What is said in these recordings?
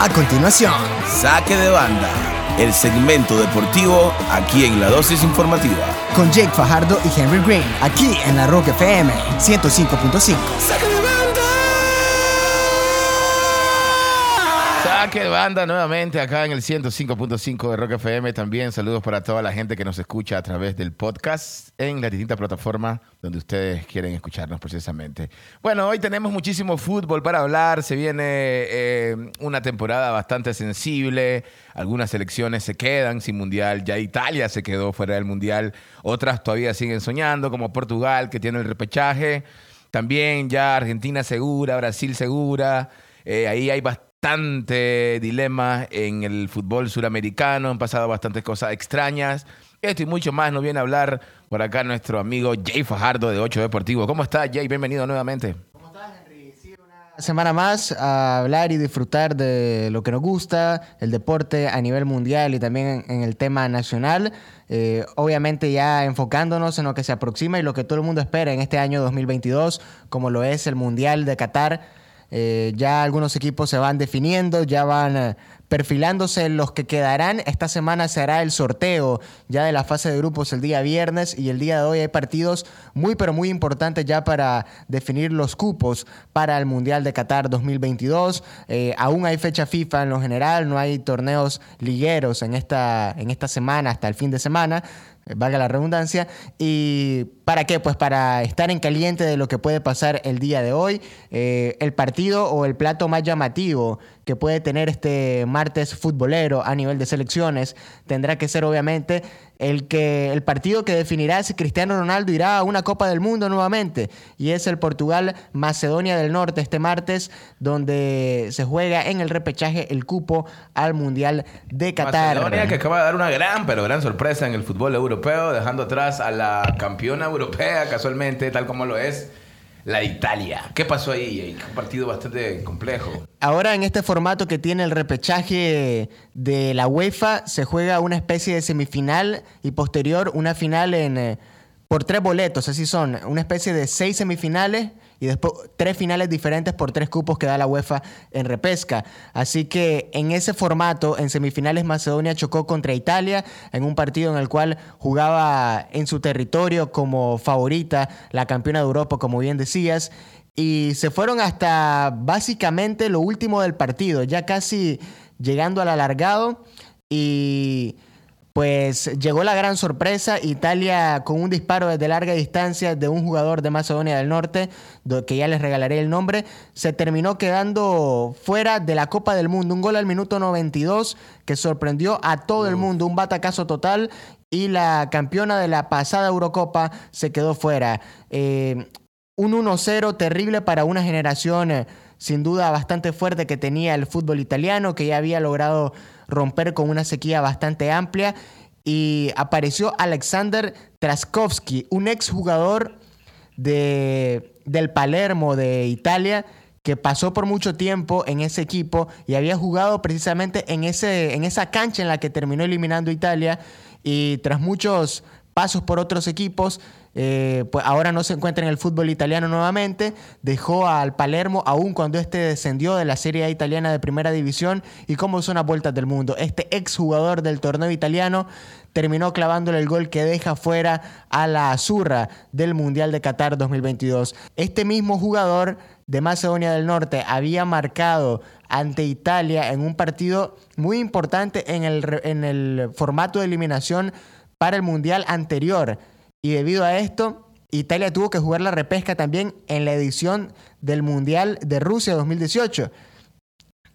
A continuación, Saque de banda, el segmento deportivo aquí en la dosis informativa. con Jake Fajardo y Henry Green, aquí en la Rock FM 105.5. Saque de banda nuevamente acá en el 105.5 de Rock FM. También saludos para toda la gente que nos escucha a través del podcast en las distintas plataformas donde ustedes quieren escucharnos precisamente. Bueno, hoy tenemos muchísimo fútbol para hablar. Se viene eh, una temporada bastante sensible. Algunas selecciones se quedan sin mundial. Ya Italia se quedó fuera del mundial. Otras todavía siguen soñando, como Portugal, que tiene el repechaje. También ya Argentina segura, Brasil segura. Eh, ahí hay bastante dilema en el fútbol suramericano. Han pasado bastantes cosas extrañas. Esto y mucho más nos viene a hablar por acá nuestro amigo Jay Fajardo de 8 Deportivo. ¿Cómo estás, Jay? Bienvenido nuevamente. semana más a hablar y disfrutar de lo que nos gusta, el deporte a nivel mundial y también en el tema nacional. Eh, obviamente ya enfocándonos en lo que se aproxima y lo que todo el mundo espera en este año 2022, como lo es el Mundial de Qatar. Eh, ya algunos equipos se van definiendo, ya van eh, perfilándose los que quedarán. Esta semana se hará el sorteo ya de la fase de grupos el día viernes y el día de hoy hay partidos muy pero muy importantes ya para definir los cupos para el Mundial de Qatar 2022. Eh, aún hay fecha FIFA en lo general, no hay torneos ligueros en esta, en esta semana hasta el fin de semana valga la redundancia. ¿Y para qué? Pues para estar en caliente de lo que puede pasar el día de hoy. Eh, el partido o el plato más llamativo que puede tener este martes futbolero a nivel de selecciones tendrá que ser obviamente el, que, el partido que definirá si Cristiano Ronaldo irá a una Copa del Mundo nuevamente. Y es el Portugal-Macedonia del Norte este martes, donde se juega en el repechaje el cupo al Mundial de Qatar. Macedonia que acaba de dar una gran, pero gran sorpresa en el fútbol europeo, dejando atrás a la campeona europea casualmente, tal como lo es la Italia. ¿Qué pasó ahí? Un partido bastante complejo. Ahora en este formato que tiene el repechaje de la UEFA se juega una especie de semifinal y posterior una final en eh, por tres boletos, así son, una especie de seis semifinales y después tres finales diferentes por tres cupos que da la UEFA en repesca. Así que en ese formato, en semifinales Macedonia chocó contra Italia en un partido en el cual jugaba en su territorio como favorita la campeona de Europa, como bien decías. Y se fueron hasta básicamente lo último del partido, ya casi llegando al alargado. Y pues llegó la gran sorpresa, Italia con un disparo desde larga distancia de un jugador de Macedonia del Norte, que ya les regalaré el nombre, se terminó quedando fuera de la Copa del Mundo. Un gol al minuto 92 que sorprendió a todo el mundo, un batacazo total y la campeona de la pasada Eurocopa se quedó fuera. Eh, un 1-0 terrible para una generación eh, sin duda bastante fuerte que tenía el fútbol italiano, que ya había logrado romper con una sequía bastante amplia. Y apareció Alexander Traskowski, un exjugador de, del Palermo de Italia, que pasó por mucho tiempo en ese equipo y había jugado precisamente en, ese, en esa cancha en la que terminó eliminando Italia. Y tras muchos pasos por otros equipos, eh, pues ahora no se encuentra en el fútbol italiano nuevamente, dejó al Palermo aún cuando este descendió de la Serie A italiana de primera división y cómo son las vueltas del mundo. Este exjugador del torneo italiano terminó clavándole el gol que deja fuera a la Azurra del Mundial de Qatar 2022. Este mismo jugador de Macedonia del Norte había marcado ante Italia en un partido muy importante en el, en el formato de eliminación para el Mundial anterior. Y debido a esto, Italia tuvo que jugar la repesca también en la edición del Mundial de Rusia 2018.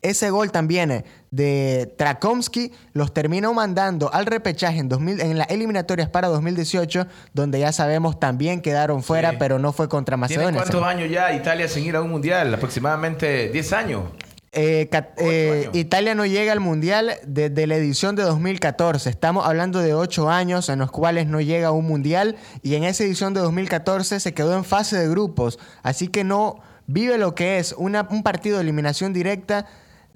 Ese gol también de Trakomsky los terminó mandando al repechaje en, 2000, en las eliminatorias para 2018, donde ya sabemos también quedaron fuera, Sí. pero no fue contra ¿Tiene Macedonia. cuántos años ya Italia sin ir a un mundial? Aproximadamente 10 años. Eh, eh. Italia no llega al Mundial desde la edición de 2014. Estamos hablando de ocho años en los cuales no llega a un Mundial y en esa edición de 2014 se quedó en fase de grupos. Así que no vive lo que es una- un partido de eliminación directa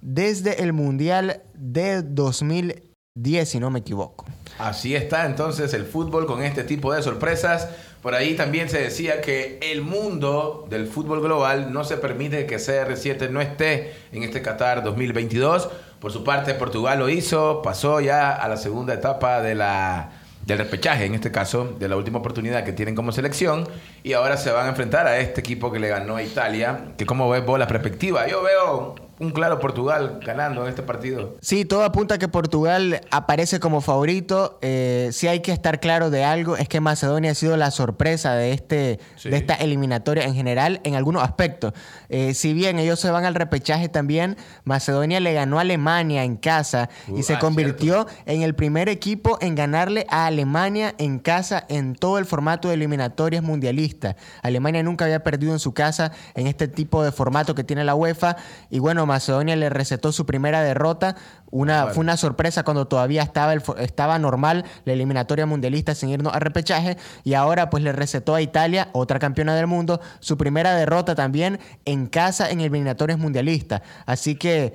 desde el Mundial de 2010, si no me equivoco. Así está entonces el fútbol con este tipo de sorpresas. Por ahí también se decía que el mundo del fútbol global no se permite que CR7 no esté en este Qatar 2022. Por su parte, Portugal lo hizo, pasó ya a la segunda etapa de la, del repechaje, en este caso, de la última oportunidad que tienen como selección. Y ahora se van a enfrentar a este equipo que le ganó a Italia. Que como ves vos la perspectiva, yo veo un claro Portugal ganando en este partido. Sí, todo apunta a que Portugal aparece como favorito. Eh, si hay que estar claro de algo, es que Macedonia ha sido la sorpresa de, este, Sí. de esta eliminatoria en general en algunos aspectos. Eh, si bien ellos se van al repechaje también, Macedonia le ganó a Alemania en casa Uh, y se ah, convirtió en el primer equipo en ganarle a Alemania en casa en todo el formato de eliminatorias mundialistas. Alemania nunca había perdido en su casa en este tipo de formato que tiene la UEFA y bueno, Macedonia le recetó su primera derrota. Una, Bueno. Fue una sorpresa cuando todavía estaba, el estaba normal la eliminatoria mundialista sin irnos a repechaje y ahora pues le recetó a Italia, otra campeona del mundo, su primera derrota también en casa en eliminatorias mundialistas. Así que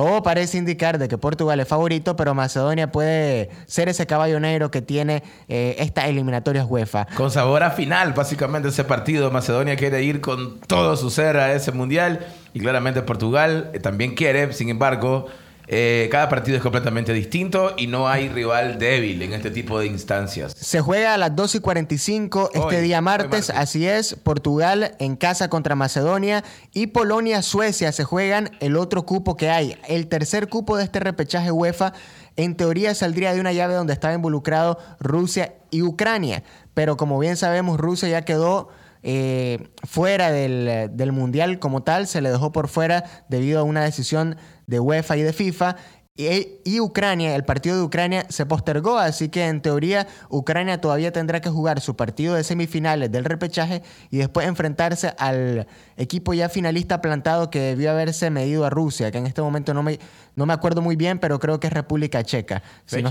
todo parece indicar de que Portugal es favorito, pero Macedonia puede ser ese caballo negro que tiene eh, esta eliminatoria UEFA. Con sabor a final, básicamente, ese partido. Macedonia quiere ir con todo su ser a ese mundial. Y claramente Portugal eh, también quiere. Sin embargo, eh, cada partido es completamente distinto y no hay rival débil en este tipo de instancias. Se juega a las 2 y 45 este Hoy, día martes. así es. Portugal en casa contra Macedonia y Polonia-Suecia se juegan el otro cupo que hay. El tercer cupo de este repechaje UEFA, en teoría saldría de una llave donde estaba involucrado Rusia y Ucrania. Pero como bien sabemos, Rusia ya quedó eh, fuera del, del Mundial como tal, se le dejó por fuera debido a una decisión de UEFA y de FIFA. Y, y Ucrania, el partido de Ucrania se postergó, así que en teoría Ucrania todavía tendrá que jugar su partido de semifinales del repechaje y después enfrentarse al equipo ya finalista plantado que debió haberse medido a Rusia, que en este momento no me, no me acuerdo muy bien, pero creo que es República Checa. si no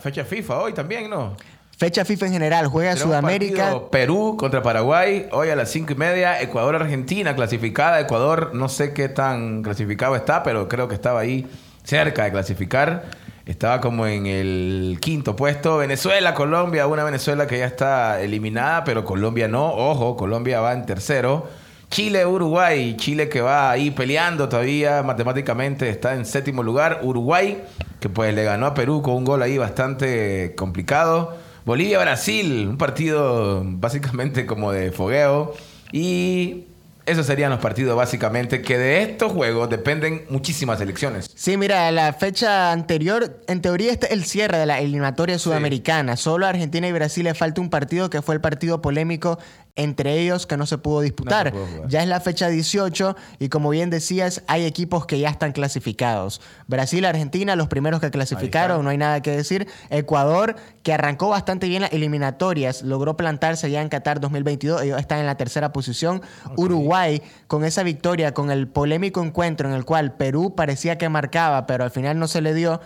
fecha FIFA hoy también, ¿no? Fecha FIFA en general, juega Tenemos Sudamérica. partido Perú contra Paraguay, hoy a las cinco y media. Ecuador-Argentina clasificada. Ecuador no sé qué tan clasificado está, pero creo que estaba ahí cerca de clasificar. Estaba como en el quinto puesto. Venezuela, Colombia, una Venezuela que ya está eliminada, pero Colombia no. Ojo, Colombia va en tercero. Chile, Uruguay. Chile que va ahí peleando todavía matemáticamente está en séptimo lugar. Uruguay que pues le ganó a Perú con un gol ahí bastante complicado. Bolivia-Brasil, un partido básicamente como de fogueo. Y esos serían los partidos básicamente que de estos juegos dependen muchísimas elecciones. Sí, mira, la fecha anterior, en teoría este es el cierre de la eliminatoria sudamericana. Solo a Argentina y Brasil le falta un partido que fue el partido polémico entre ellos que no se pudo disputar. pudo ya es la fecha 18 y como bien decías, hay equipos que ya están clasificados. Brasil, Argentina, los primeros que clasificaron, no hay nada que decir. Ecuador, que arrancó bastante bien las eliminatorias, logró plantarse ya en Qatar 2022, ellos están en la tercera posición. Uruguay, con esa victoria, con el polémico encuentro en el cual Perú parecía que marcaba, pero al final no se le dio.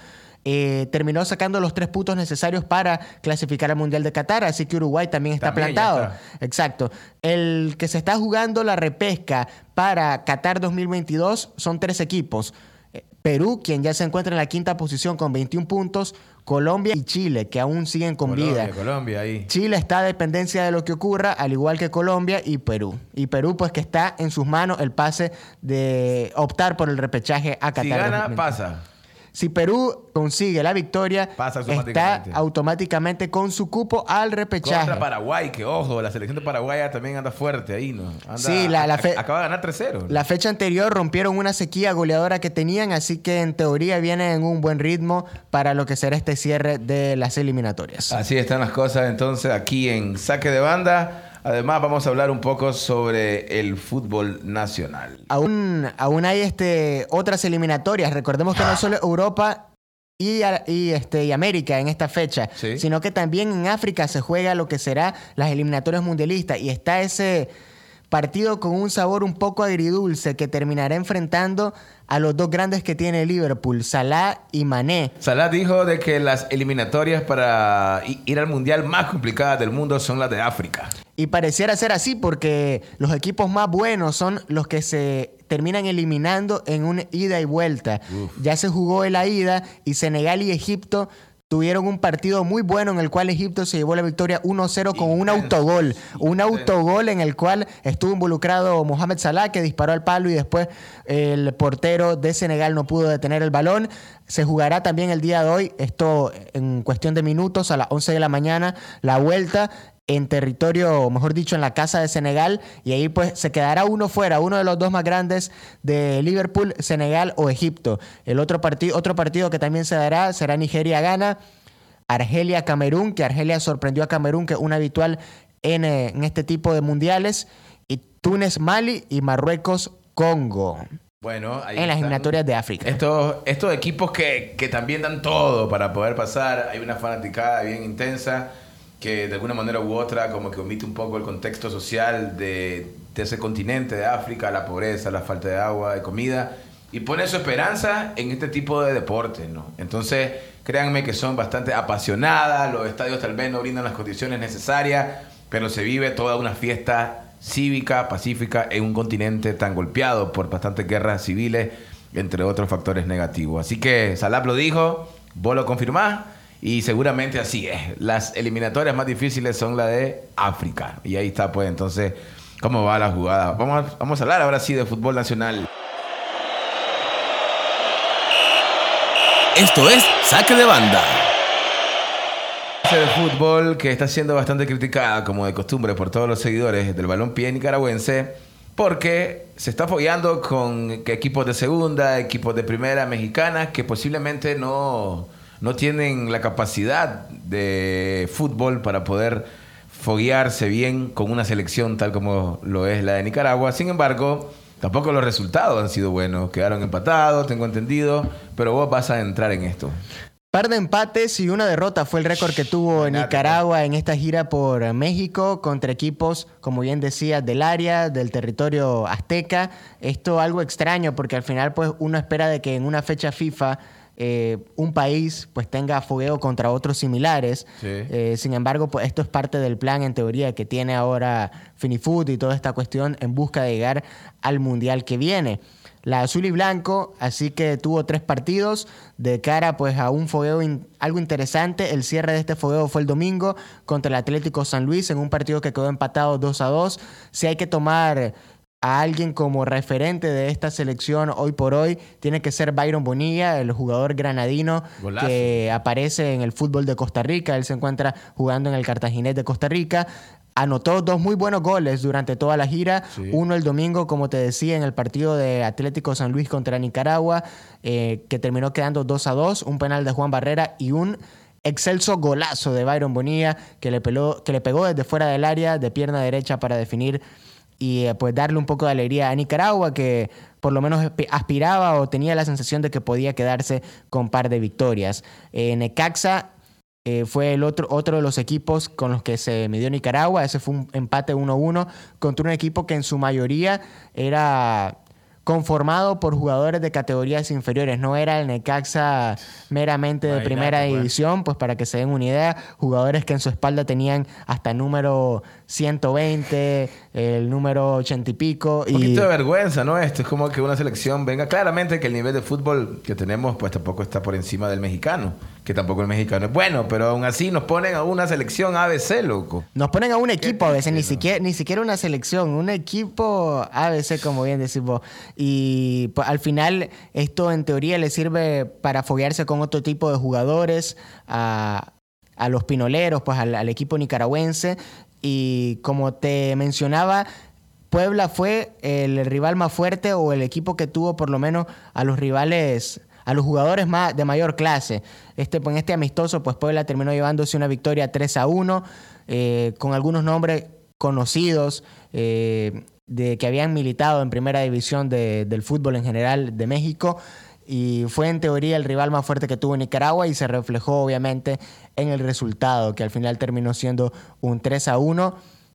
Eh, terminó sacando los tres puntos necesarios para clasificar al Mundial de Qatar, así que Uruguay también está También plantado. está. Exacto. El que se está jugando la repesca para Qatar 2022 son tres equipos. Eh, Perú, quien ya se encuentra en la quinta posición con 21 puntos, Colombia y Chile, que aún siguen con Colombia, vida. Colombia ahí. Chile está a dependencia de lo que ocurra, al igual que Colombia y Perú. Y Perú, pues que está en sus manos el pase de optar por el repechaje a Qatar. Si gana, 2022. pasa. Si Perú consigue la victoria, Pasa está automáticamente. con su cupo al repechaje. Contra Paraguay, que ojo, la selección de Paraguay también anda fuerte ahí, ¿no? Anda- Sí, la- la fe- acaba de ganar 3-0. La fecha anterior rompieron una sequía goleadora que tenían, así que en teoría vienen en un buen ritmo para lo que será este cierre de las eliminatorias. Así están las cosas entonces aquí en Saque de Banda. Además vamos a hablar un poco sobre el fútbol nacional. Aún, aún hay este, otras eliminatorias. Recordemos que no solo Europa y, y, este, y América en esta fecha, Sí. sino que también en África se juega lo que será las eliminatorias mundialistas y está ese partido con un sabor un poco agridulce que terminará enfrentando a los dos grandes que tiene Liverpool, Salah y Mané. Salah dijo de que las eliminatorias para ir al mundial más complicadas del mundo son las de África. Y pareciera ser así porque los equipos más buenos son los que se terminan eliminando en una ida y vuelta. Ya se jugó en la ida y Senegal y Egipto tuvieron un partido muy bueno en el cual Egipto se llevó la victoria 1-0 con un autogol. Un autogol en el cual estuvo involucrado Mohamed Salah, que disparó al palo y después el portero de Senegal no pudo detener el balón. Se jugará también el día de hoy, esto en cuestión de minutos, a las 11 de la mañana, la vuelta en territorio, mejor dicho, en la casa de Senegal, y ahí pues se quedará uno fuera, uno de los dos más grandes de Liverpool, Senegal o Egipto. El otro, partido otro partido que también se dará será Nigeria-Ghana, Argelia-Camerún, que Argelia sorprendió a Camerún, que es un habitual en, eh, en este tipo de mundiales, y Túnez-Mali y Marruecos-Congo. Bueno, ahí en las eliminatorias de África. Estos, estos equipos que, que también dan todo para poder pasar. Hay una fanaticada bien intensa que de alguna manera u otra como que omite un poco el contexto social de, ese continente de África, la pobreza, la falta de agua, de comida, y pone su esperanza en este tipo de deportes, ¿no? Entonces, créanme que son bastante apasionadas, los estadios tal vez no brindan las condiciones necesarias, pero se vive toda una fiesta cívica, pacífica, en un continente tan golpeado por bastantes guerras civiles, entre otros factores negativos. Así que Salap lo dijo, vos lo confirmás, y seguramente así es. Las eliminatorias más difíciles son la de África. Y ahí está, pues, entonces, cómo va la jugada. Vamos a, vamos a hablar ahora sí de fútbol nacional. Esto es Saque de Banda. de fútbol que está siendo bastante criticada, como de costumbre, por todos los seguidores del balompié nicaragüense, porque se está fogueando con equipos de segunda, equipos de primera mexicana, que posiblemente no, no tienen la capacidad de fútbol para poder foguearse bien con una selección tal como lo es la de Nicaragua. Sin embargo, tampoco los resultados han sido buenos. Quedaron empatados, tengo entendido, pero vos vas a entrar en esto. Par de empates y una derrota fue el récord que tuvo Nicaragua en esta gira por México contra equipos, como bien decía, del área, del territorio azteca. Esto algo extraño porque al final pues uno espera de que en una fecha FIFA eh, un país pues tenga fogueo contra otros similares. Sí. Eh, sin embargo, pues esto es parte del plan en teoría que tiene ahora Finifood y toda esta cuestión en busca de llegar al mundial que viene. La azul y blanco, así que tuvo tres partidos de cara pues a un fogueo in- algo interesante. El cierre de este fogueo fue el domingo contra el Atlético San Luis en un partido que quedó empatado 2 a 2. Si hay que tomar a alguien como referente de esta selección hoy por hoy, tiene que ser Byron Bonilla, el jugador granadino Golazo. que aparece en el fútbol de Costa Rica. Él se encuentra jugando en el Cartaginés de Costa Rica. Anotó dos muy buenos goles durante toda la gira. Sí. Uno el domingo, como te decía, en el partido de Atlético San Luis contra Nicaragua, eh, que terminó quedando 2 a 2. Un penal de Juan Barrera y un excelso golazo de Byron Bonilla que le, peló- que le pegó desde fuera del área de pierna derecha para definir y eh, pues darle un poco de alegría a Nicaragua que por lo menos aspi- aspiraba o tenía la sensación de que podía quedarse con par de victorias. Eh, Necaxa eh, fue el otro, otro de los equipos con los que se midió Nicaragua. Ese fue un empate 1-1 contra un equipo que en su mayoría era conformado por jugadores de categorías inferiores. No era el Necaxa meramente de primera pues. división, pues para que se den una idea, jugadores que en su espalda tenían hasta número 120, el número 80 y pico. Un y... poquito de vergüenza, ¿no? Esto es como que una selección venga. Claramente que el nivel de fútbol que tenemos, pues tampoco está por encima del mexicano. Que tampoco el mexicano es bueno, pero aún así nos ponen a una selección ABC, loco. Nos ponen a un equipo a veces, ni siquiera, ni siquiera una selección, un equipo ABC, como bien decís vos. Y pues, al final esto en teoría le sirve para foguearse con otro tipo de jugadores, a, a los pinoleros, pues al, al equipo nicaragüense. Y como te mencionaba, Puebla fue el rival más fuerte o el equipo que tuvo por lo menos a los rivales, a los jugadores más de mayor clase. Este, en este amistoso, pues Puebla terminó llevándose una victoria 3 a 1, eh, con algunos nombres conocidos eh, de que habían militado en primera división de- del fútbol en general de México. Y fue en teoría el rival más fuerte que tuvo Nicaragua y se reflejó obviamente en el resultado, que al final terminó siendo un 3 a 1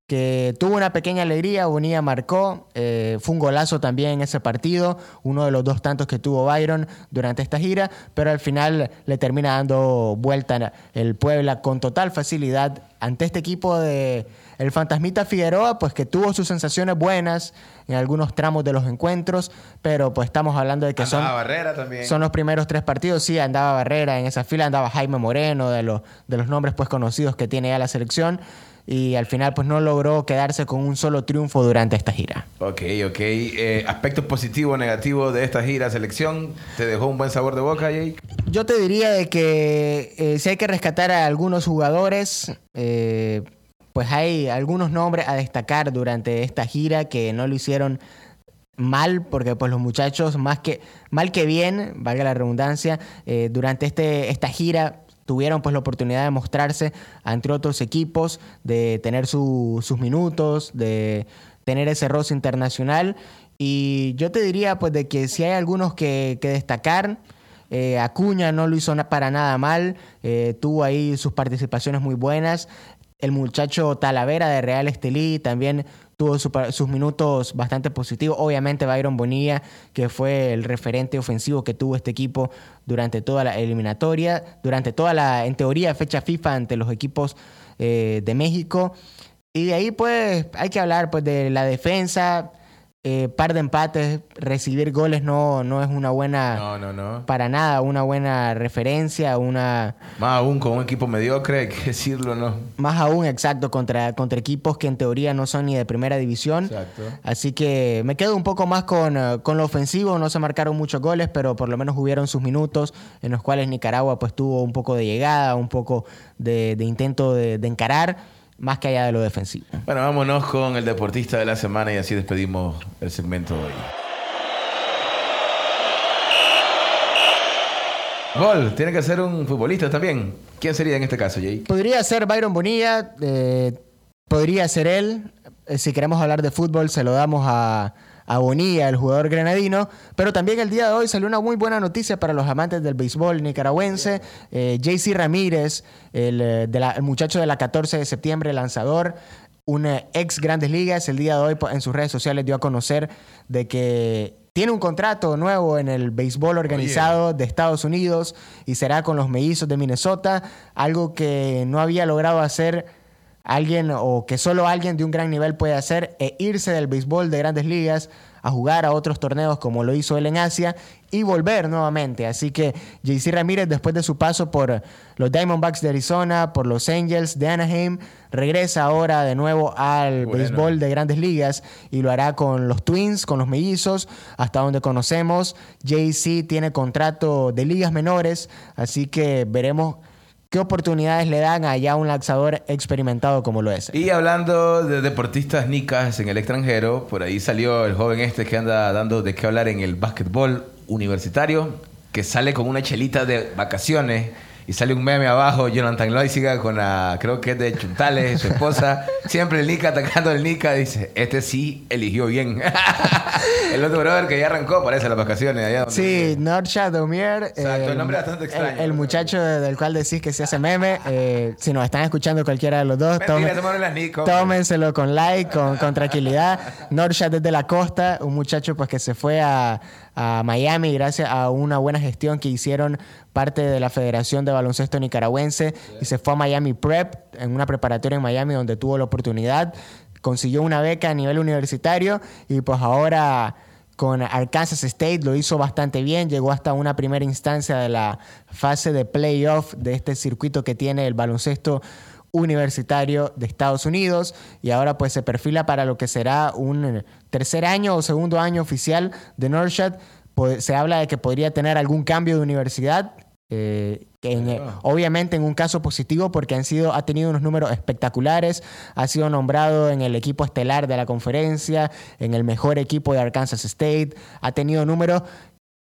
que tuvo una pequeña alegría, Bonilla marcó, eh, fue un golazo también en ese partido, uno de los dos tantos que tuvo Byron durante esta gira, pero al final le termina dando vuelta el Puebla con total facilidad ante este equipo de el Fantasmita Figueroa, pues que tuvo sus sensaciones buenas en algunos tramos de los encuentros, pero pues estamos hablando de que son, Barrera también. son los primeros tres partidos, sí, andaba Barrera en esa fila, andaba Jaime Moreno, de los, de los nombres pues conocidos que tiene ya la selección, y al final pues no logró quedarse con un solo triunfo durante esta gira. Ok, ok. Eh, aspectos positivos o negativos de esta gira, selección. ¿Te dejó un buen sabor de boca, Jake? Yo te diría de que eh, si hay que rescatar a algunos jugadores, eh, pues hay algunos nombres a destacar durante esta gira que no lo hicieron mal, porque pues los muchachos, más que mal que bien, valga la redundancia, eh, durante este, esta gira tuvieron pues la oportunidad de mostrarse ante otros equipos, de tener su- sus minutos, de tener ese roce internacional. Y yo te diría pues de que si hay algunos que, que destacar, eh, Acuña no lo hizo para nada mal, eh, tuvo ahí sus participaciones muy buenas. El muchacho Talavera de Real Estelí también tuvo sus minutos bastante positivos. Obviamente Byron Bonilla, que fue el referente ofensivo que tuvo este equipo durante toda la eliminatoria, durante toda la, en teoría, fecha FIFA ante los equipos eh, de México. Y de ahí pues hay que hablar pues de la defensa, eh, par de empates, recibir goles no, no es una buena, No, no, no. para nada, una buena referencia, una... Más aún con un equipo mediocre, hay que decirlo, ¿no? Más aún, exacto, contra, contra equipos que en teoría no son ni de primera división. Exacto. Así que me quedo un poco más con, eh, con lo ofensivo. No se marcaron muchos goles, pero por lo menos hubieron sus minutos en los cuales Nicaragua pues tuvo un poco de llegada, un poco de, de intento de, de encarar, más que allá de lo defensivo. Bueno, vámonos con el deportista de la semana y así despedimos el segmento de hoy. Gol, tiene que ser un futbolista también. ¿Quién sería en este caso, Jake? Podría ser Byron Bonilla, eh, podría ser él. Eh, si queremos hablar de fútbol, se lo damos a, a Bonilla, el jugador granadino. Pero también el día de hoy salió una muy buena noticia para los amantes del béisbol nicaragüense. Eh, JC Ramírez, el, eh, de la- el muchacho de la 14 de septiembre, lanzador, un eh, ex Grandes Ligas, el día de hoy en sus redes sociales dio a conocer de que tiene un contrato nuevo en el béisbol organizado de Estados Unidos y será con los mellizos de Minnesota, algo que no había logrado hacer alguien o que solo alguien de un gran nivel puede hacer e irse del béisbol de grandes ligas a jugar a otros torneos como lo hizo él en Asia y volver nuevamente. Así que JC Ramírez, después de su paso por los Diamondbacks de Arizona, por los Angels de Anaheim, regresa ahora de nuevo al Bueno. béisbol de grandes ligas y lo hará con los Twins, con los mellizos, hasta donde conocemos. JC tiene contrato de ligas menores, así que veremos qué oportunidades le dan allá a un lanzador experimentado como lo es. Y hablando de deportistas nicas en el extranjero, por ahí salió el joven este que anda dando de qué hablar en el básquetbol universitario, que sale con una chelita de vacaciones y sale un meme abajo, Jonathan Loisiga con la, creo que es de Chuntales, su esposa, siempre el Nica atacando al Nica, dice, este sí eligió bien. el otro brother que ya arrancó, parece las vacaciones allá. donde- Sí, Norshad Domier. Exacto, el nombre bastante extraño. El, el muchacho del cual decís que se hace meme. eh, si nos están escuchando cualquiera de los dos, Mentira, tomen- Nico, tómenselo con like, con, con tranquilidad. Norshad desde la costa, un muchacho pues que se fue a, a Miami gracias a una buena gestión que hicieron parte de la Federación de Baloncesto Nicaragüense y se fue a Miami Prep, en una preparatoria en Miami donde tuvo la oportunidad, consiguió una beca a nivel universitario y pues ahora con Arkansas State lo hizo bastante bien, llegó hasta una primera instancia de la fase de playoff de este circuito que tiene el baloncesto universitario de Estados Unidos y ahora pues se perfila para lo que será un tercer año o segundo año oficial de Norshad. Po- Se habla de que podría tener algún cambio de universidad. eh, en, eh, obviamente en un caso positivo porque han sido, ha tenido unos números espectaculares, ha sido nombrado en el equipo estelar de la conferencia, en el mejor equipo de Arkansas State, ha tenido números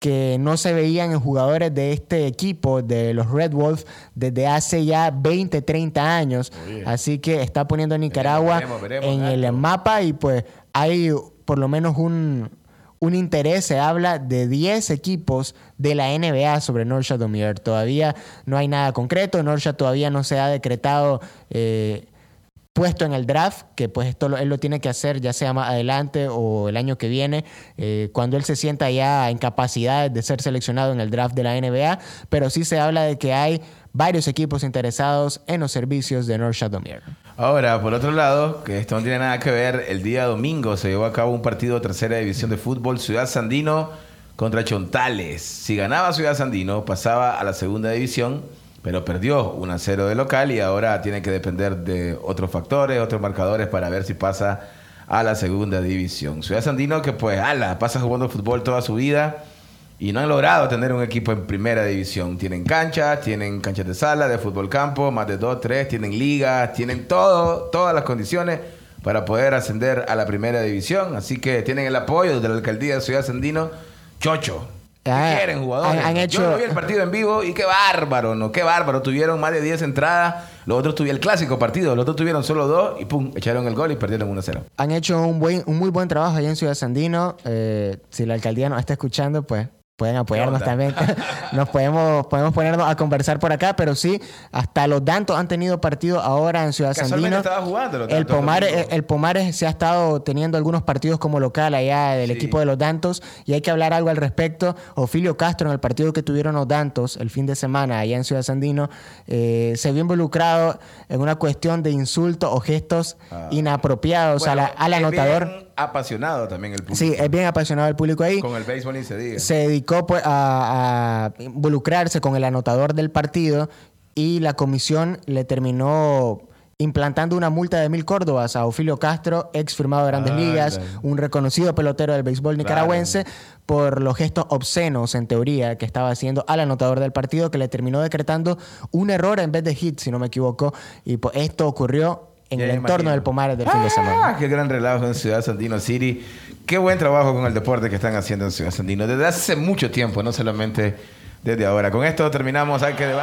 que no se veían en jugadores de este equipo, de los Red Wolves, desde hace ya 20, 30 años. Así que está poniendo a Nicaragua veremos, veremos, en el mapa y pues hay por lo menos un, un interés, se habla de 10 equipos de la NBA sobre Norshad Omier. Todavía no hay nada concreto, Norshad todavía no se ha decretado... eh, puesto en el draft, que pues esto él lo tiene que hacer ya sea más adelante o el año que viene, eh, cuando él se sienta ya en capacidad de ser seleccionado en el draft de la NBA, pero sí se habla de que hay varios equipos interesados en los servicios de North Shadowmere. Ahora, por otro lado, que esto no tiene nada que ver, el día domingo se llevó a cabo un partido de tercera división de fútbol, Ciudad Sandino contra Chontales. Si ganaba Ciudad Sandino, pasaba a la segunda división, pero perdió 1 a 0 de local y ahora tiene que depender de otros factores, otros marcadores para ver si pasa a la segunda división. Ciudad Sandino que pues, ala, pasa jugando fútbol toda su vida y no han logrado tener un equipo en primera división. Tienen canchas, tienen canchas de sala, de fútbol campo, más de dos, tres, tienen ligas, tienen todo, todas las condiciones para poder ascender a la primera división. Así que tienen el apoyo de la alcaldía de Ciudad Sandino. Chocho. ¿Qué Ah, quieren jugadores? han- han hecho- Yo no vi el partido en vivo y qué bárbaro, ¿no? Qué bárbaro. Tuvieron más de 10 entradas. Los otros tuvieron el clásico partido. Los otros tuvieron solo dos y pum, echaron el gol y perdieron 1-0. Han hecho un, buen, un muy buen trabajo allá en Ciudad Sandino. Eh, si la alcaldía nos está escuchando, pues pueden apoyarnos también. nos podemos, podemos ponernos a conversar por acá, pero sí, hasta los Dantos han tenido partido ahora en Ciudad Sandino. estaba jugando los el Pomares, domingo. el Pomares se ha estado teniendo algunos partidos como local allá del Sí. equipo de los Dantos y hay que hablar algo al respecto. Ofilio Castro en el partido que tuvieron los Dantos el fin de semana allá en Ciudad Sandino eh, se vio involucrado en una cuestión de insultos o gestos Ah. inapropiados Bueno, al es anotador. bien apasionado también el público. Sí, es bien apasionado el público ahí. Con el béisbol ni se diga. Se dedicó pues, a, a involucrarse con el anotador del partido y la comisión le terminó implantando una multa de mil córdobas a Ofilio Castro, ex firmado de Grandes Ándale. Ligas, un reconocido pelotero del béisbol nicaragüense, por los gestos obscenos, en teoría, que estaba haciendo al anotador del partido, que le terminó decretando un error en vez de hit, si no me equivoco. Y pues, esto ocurrió en Ya el entorno del Pomares del fin de semana. Ah, qué gran relajo en Ciudad Sandino City. Qué buen trabajo con el deporte que están haciendo en Ciudad Sandino desde hace mucho tiempo, no solamente desde ahora. Con esto terminamos. Hay que de.